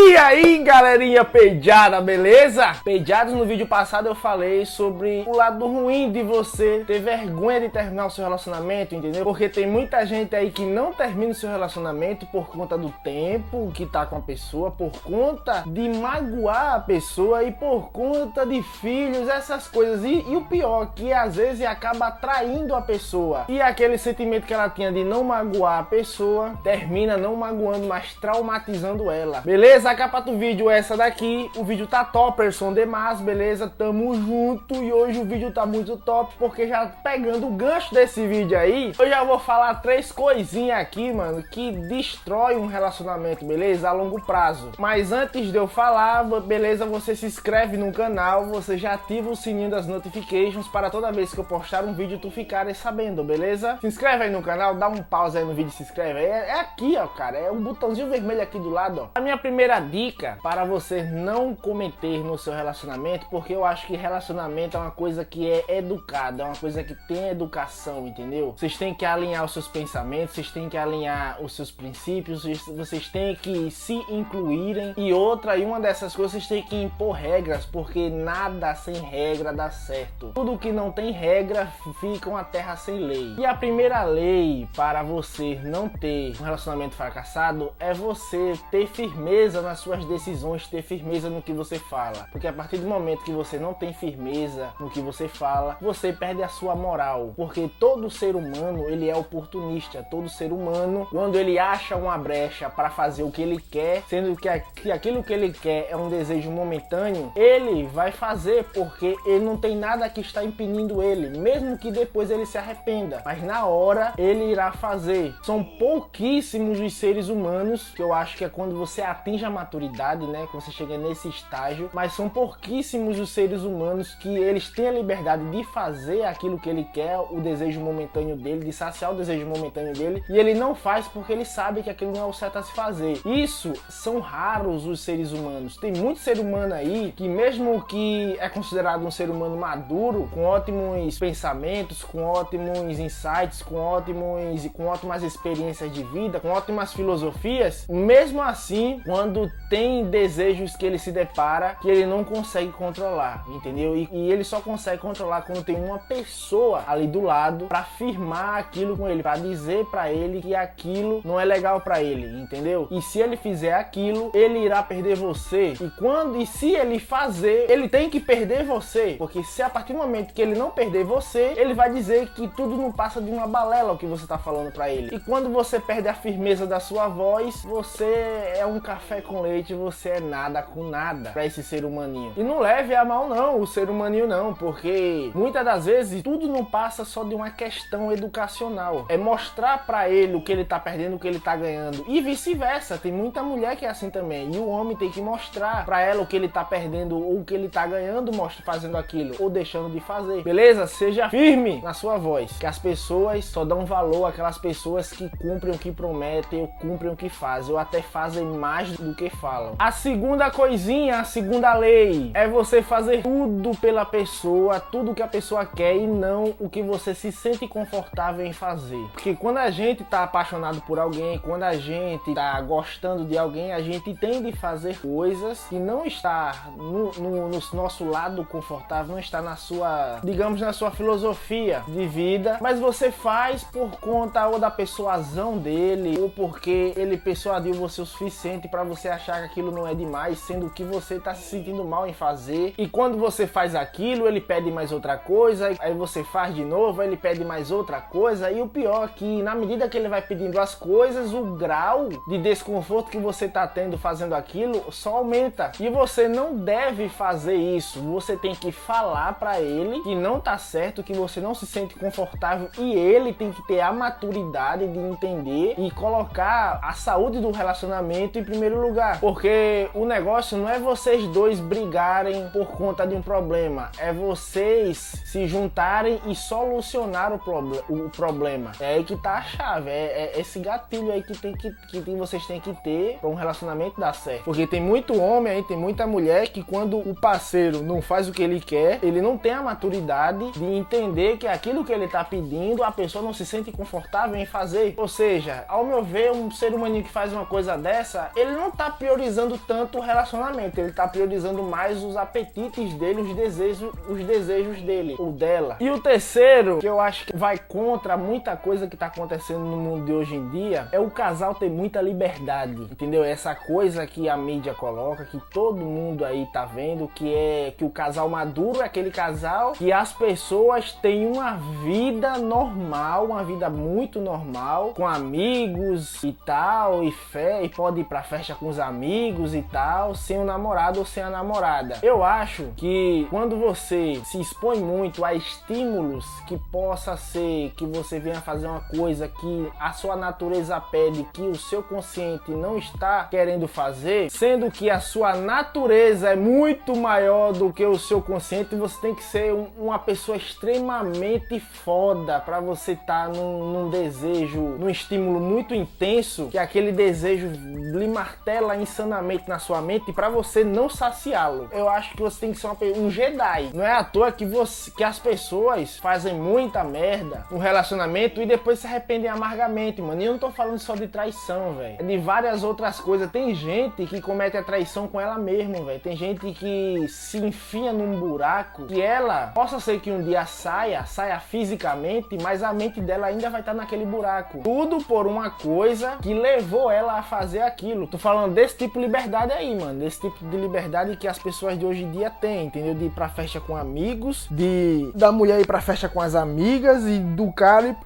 E aí, galerinha peidada, beleza? Peidados, no vídeo passado eu falei sobre o lado ruim de você ter vergonha de terminar o seu relacionamento, entendeu? Porque tem muita gente aí que não termina o seu relacionamento por conta do tempo que tá com a pessoa, por conta de magoar a pessoa e por conta de filhos, essas coisas. E, e o pior, que às vezes acaba traindo a pessoa. E aquele sentimento que ela tinha de não magoar a pessoa, termina não magoando, mas traumatizando ela. Beleza? A capa do vídeo é essa daqui. O vídeo tá topperson demais, beleza? Tamo junto e hoje o vídeo tá muito top porque já pegando o gancho desse vídeo aí, eu já vou falar três coisinhas aqui, mano, que destrói um relacionamento, beleza? A longo prazo. Mas antes de eu falar, beleza? Você se inscreve no canal, você já ativa o sininho das notifications para toda vez que eu postar um vídeo tu ficar sabendo, beleza? Se inscreve aí no canal, dá um pause aí no vídeo, se inscreve. É, é aqui, ó, cara, é um botãozinho vermelho aqui do lado, ó. A minha primeira dica para você não cometer no seu relacionamento, porque eu acho que relacionamento é uma coisa que é educada, é uma coisa que tem educação, entendeu? Vocês têm que alinhar os seus pensamentos, vocês têm que alinhar os seus princípios, vocês têm que se incluírem. E outra, e uma dessas coisas, vocês têm que impor regras, porque nada sem regra dá certo. Tudo que não tem regra fica uma terra sem lei. E a primeira lei para você não ter um relacionamento fracassado é você ter firmeza nas suas decisões, ter firmeza no que você fala. Porque a partir do momento que você não tem firmeza no que você fala, você perde a sua moral. Porque todo ser humano, ele é oportunista. Todo ser humano, quando ele acha uma brecha para fazer o que ele quer, sendo que aquilo que ele quer é um desejo momentâneo, ele vai fazer porque ele não tem nada que está impedindo ele, mesmo que depois ele se arrependa. Mas na hora ele irá fazer. São pouquíssimos os seres humanos que eu acho que é quando você atinge a maturidade, né? Quando você chega nesse estágio, mas são pouquíssimos os seres humanos que eles têm a liberdade de fazer aquilo que ele quer, o desejo momentâneo dele, de saciar o desejo momentâneo dele, e ele não faz porque ele sabe que aquilo não é o certo a se fazer. Isso são raros os seres humanos. Tem muito ser humano aí que, mesmo que é considerado um ser humano maduro, com ótimos pensamentos, com ótimos insights, com ótimos com ótimas experiências de vida, com ótimas filosofias, mesmo assim, quando tem desejos que ele se depara que ele não consegue controlar, entendeu? E, e ele só consegue controlar quando tem uma pessoa ali do lado para afirmar aquilo com ele, para dizer para ele que aquilo não é legal para ele, entendeu? E se ele fizer aquilo, ele irá perder você. E quando e se ele fazer, ele tem que perder você, porque se a partir do momento que ele não perder você, ele vai dizer que tudo não passa de uma balela o que você tá falando para ele. E quando você perde a firmeza da sua voz, você é um café com leite, você é nada com nada para esse ser humaninho. E não leve a mal não, o ser humaninho não, porque muitas das vezes tudo não passa só de uma questão educacional. É mostrar para ele o que ele tá perdendo, o que ele tá ganhando e vice-versa. Tem muita mulher que é assim também. E o homem tem que mostrar para ela o que ele tá perdendo ou o que ele tá ganhando, mostra fazendo aquilo ou deixando de fazer. Beleza? Seja firme na sua voz, que as pessoas só dão valor àquelas pessoas que cumprem o que prometem ou cumprem o que fazem ou até fazem mais do que falam. A segunda coisinha, a segunda lei, é você fazer tudo pela pessoa, tudo que a pessoa quer e não o que você se sente confortável em fazer. Porque quando a gente tá apaixonado por alguém, quando a gente tá gostando de alguém, a gente tende a fazer coisas que não está no, no, no nosso lado confortável, não está na sua, digamos, na sua filosofia de vida, mas você faz por conta ou da persuasão dele, ou porque ele persuadiu você o suficiente para você achar que aquilo não é demais, sendo que você está se sentindo mal em fazer. E quando você faz aquilo, ele pede mais outra coisa, aí você faz de novo, ele pede mais outra coisa. E o pior é que na medida que ele vai pedindo as coisas, o grau de desconforto que você está tendo fazendo aquilo só aumenta. E você não deve fazer isso. Você tem que falar para ele que não tá certo, que você não se sente confortável e ele tem que ter a maturidade de entender e colocar a saúde do relacionamento em primeiro lugar. Porque o negócio não é vocês dois brigarem por conta de um problema, é vocês se juntarem e solucionar o, proble o problema. É aí que tá a chave, é, é esse gatilho aí que, tem que, que tem, vocês têm que ter para um relacionamento dar certo. Porque tem muito homem aí, tem muita mulher que quando o parceiro não faz o que ele quer, ele não tem a maturidade de entender que aquilo que ele tá pedindo, a pessoa não se sente confortável em fazer. Ou seja, ao meu ver, um ser humano que faz uma coisa dessa, ele não tá tá priorizando tanto o relacionamento, ele tá priorizando mais os apetites dele, os desejos, os desejos dele ou dela. E o terceiro, que eu acho que vai contra muita coisa que tá acontecendo no mundo de hoje em dia, é o casal ter muita liberdade, entendeu? Essa coisa que a mídia coloca, que todo mundo aí tá vendo, que é que o casal maduro é aquele casal que as pessoas têm uma vida normal, uma vida muito normal, com amigos e tal, e fé, e pode ir pra festa com os amigos e tal, sem o namorado ou sem a namorada. Eu acho que quando você se expõe muito a estímulos que possa ser que você venha fazer uma coisa que a sua natureza pede, que o seu consciente não está querendo fazer, sendo que a sua natureza é muito maior do que o seu consciente, você tem que ser um, uma pessoa extremamente foda para você estar tá num, num desejo, num estímulo muito intenso, que aquele desejo lhe martela insanamente na sua mente para você não saciá-lo. Eu acho que você tem que ser uma, um Jedi. Não é à toa que, você, que as pessoas fazem muita merda no relacionamento e depois se arrependem amargamente, mano. E eu não tô falando só de traição, velho. É de várias outras coisas. Tem gente que comete a traição com ela mesma, velho. Tem gente que se enfia num buraco que ela possa ser que um dia saia, saia fisicamente, mas a mente dela ainda vai estar naquele buraco. Tudo por uma coisa que levou ela a fazer aquilo. Tô falando desse tipo de liberdade aí, mano. Desse tipo de liberdade que as pessoas de hoje em dia têm, entendeu? De ir pra festa com amigos, de da mulher ir pra festa com as amigas e do cara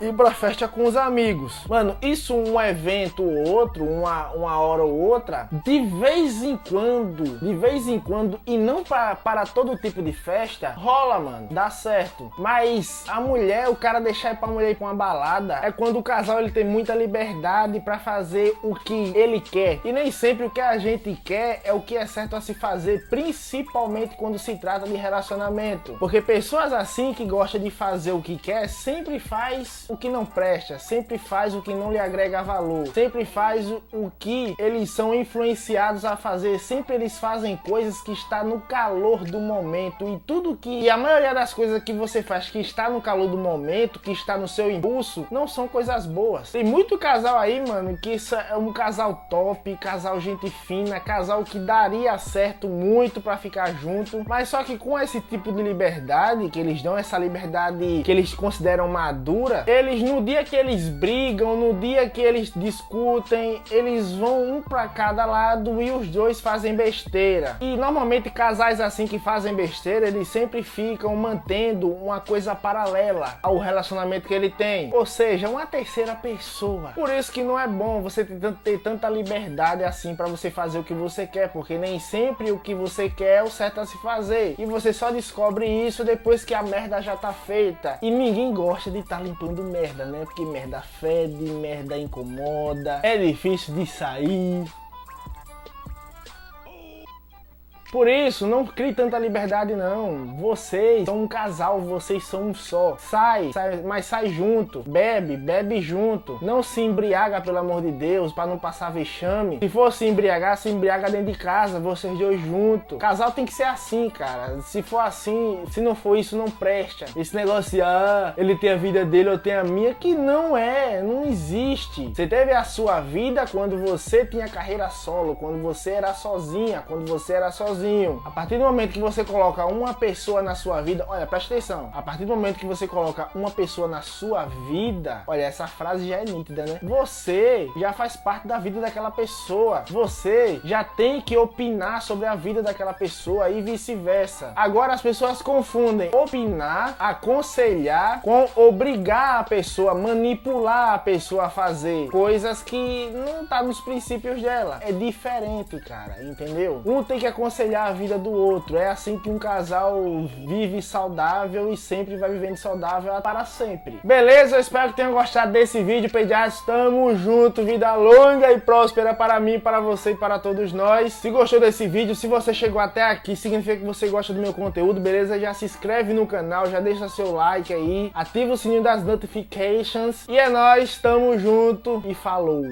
ir pra festa com os amigos. Mano, isso um evento ou outro, uma, uma hora ou outra, de vez em quando, de vez em quando, e não pra, para todo tipo de festa, rola, mano, dá certo. Mas a mulher, o cara deixar ir pra mulher ir pra uma balada, é quando o casal ele tem muita liberdade para fazer o que ele quer. E nem sempre o que a gente quer é o que é certo a se fazer, principalmente quando se trata de relacionamento. Porque pessoas assim que gostam de fazer o que quer, sempre faz o que não presta, sempre faz o que não lhe agrega valor, sempre faz o que eles são influenciados a fazer, sempre eles fazem coisas que está no calor do momento e tudo que e a maioria das coisas que você faz que está no calor do momento, que está no seu impulso, não são coisas boas. Tem muito casal aí, mano, que isso é um casal top, casal gente fina, casal que daria certo muito para ficar junto, mas só que com esse tipo de liberdade que eles dão, essa liberdade que eles consideram madura, eles no dia que eles brigam, no dia que eles discutem, eles vão um para cada lado e os dois fazem besteira. E normalmente casais assim que fazem besteira, eles sempre ficam mantendo uma coisa paralela ao relacionamento que ele tem, ou seja, uma terceira pessoa. Por isso que não é bom você ter tanta liberdade assim para você fazer o que você quer, porque nem sempre o que você quer é o certo a se fazer. E você só descobre isso depois que a merda já tá feita. E ninguém gosta de estar tá limpando merda, né? Porque merda fede, merda incomoda, é difícil de sair. Por isso, não crie tanta liberdade não. Vocês são um casal, vocês são um só. Sai, sai mas sai junto. Bebe, bebe junto. Não se embriaga, pelo amor de Deus, para não passar vexame. Se for se embriagar, se embriaga dentro de casa, vocês dois juntos. Casal tem que ser assim, cara. Se for assim, se não for isso, não presta. Esse negócio de, ah, ele tem a vida dele, eu tenho a minha, que não é, não existe. Você teve a sua vida quando você tinha carreira solo, quando você era sozinha, quando você era sozinho sozinho. A partir do momento que você coloca uma pessoa na sua vida, olha, presta atenção. A partir do momento que você coloca uma pessoa na sua vida, olha, essa frase já é nítida, né? Você já faz parte da vida daquela pessoa. Você já tem que opinar sobre a vida daquela pessoa e vice-versa. Agora as pessoas confundem opinar, aconselhar com obrigar a pessoa, manipular a pessoa a fazer coisas que não tá nos princípios dela. É diferente, cara, entendeu? Um tem que aconselhar a vida do outro. É assim que um casal vive saudável e sempre vai vivendo saudável para sempre. Beleza? Eu espero que tenham gostado desse vídeo, pediatras. Tamo junto. Vida longa e próspera para mim, para você e para todos nós. Se gostou desse vídeo, se você chegou até aqui, significa que você gosta do meu conteúdo, beleza? Já se inscreve no canal, já deixa seu like aí, ativa o sininho das notifications. E é nóis, tamo junto e falou!